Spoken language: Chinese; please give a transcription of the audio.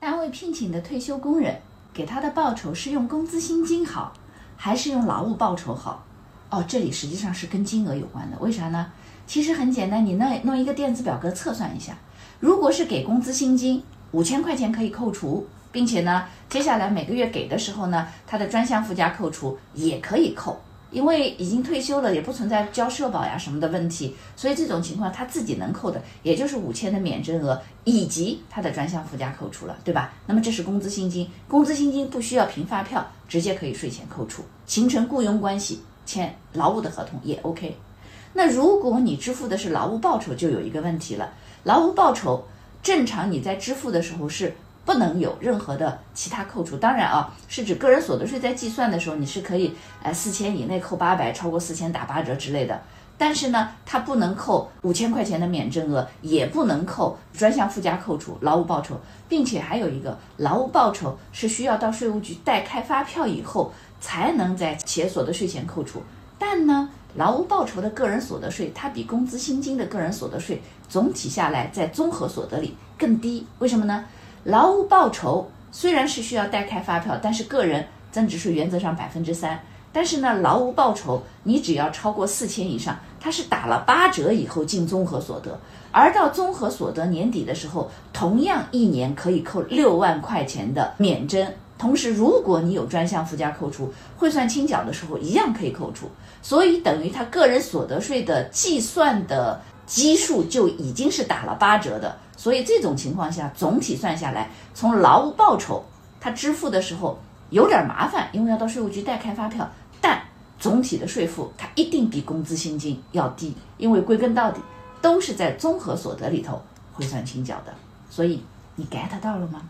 单位聘请的退休工人给他的报酬是用工资薪金好，还是用劳务报酬好？哦，这里实际上是跟金额有关的。为啥呢？其实很简单，你弄弄一个电子表格测算一下，如果是给工资薪金，五千块钱可以扣除，并且呢，接下来每个月给的时候呢，他的专项附加扣除也可以扣。因为已经退休了，也不存在交社保呀什么的问题，所以这种情况他自己能扣的，也就是五千的免征额以及他的专项附加扣除了，对吧？那么这是工资薪金，工资薪金不需要凭发票，直接可以税前扣除，形成雇佣关系，签劳务的合同也 OK。那如果你支付的是劳务报酬，就有一个问题了，劳务报酬正常你在支付的时候是。不能有任何的其他扣除，当然啊，是指个人所得税在计算的时候，你是可以，呃，四千以内扣八百，超过四千打八折之类的。但是呢，它不能扣五千块钱的免征额，也不能扣专项附加扣除、劳务报酬，并且还有一个劳务报酬是需要到税务局代开发票以后才能在企业所得税前扣除。但呢，劳务报酬的个人所得税，它比工资薪金的个人所得税总体下来在综合所得里更低，为什么呢？劳务报酬虽然是需要代开发票，但是个人增值税原则上百分之三。但是呢，劳务报酬你只要超过四千以上，它是打了八折以后进综合所得，而到综合所得年底的时候，同样一年可以扣六万块钱的免征。同时，如果你有专项附加扣除，汇算清缴的时候一样可以扣除。所以等于他个人所得税的计算的基数就已经是打了八折的。所以这种情况下，总体算下来，从劳务报酬他支付的时候有点麻烦，因为要到税务局代开发票。但总体的税负它一定比工资薪金要低，因为归根到底都是在综合所得里头汇算清缴的。所以你 get 到了吗？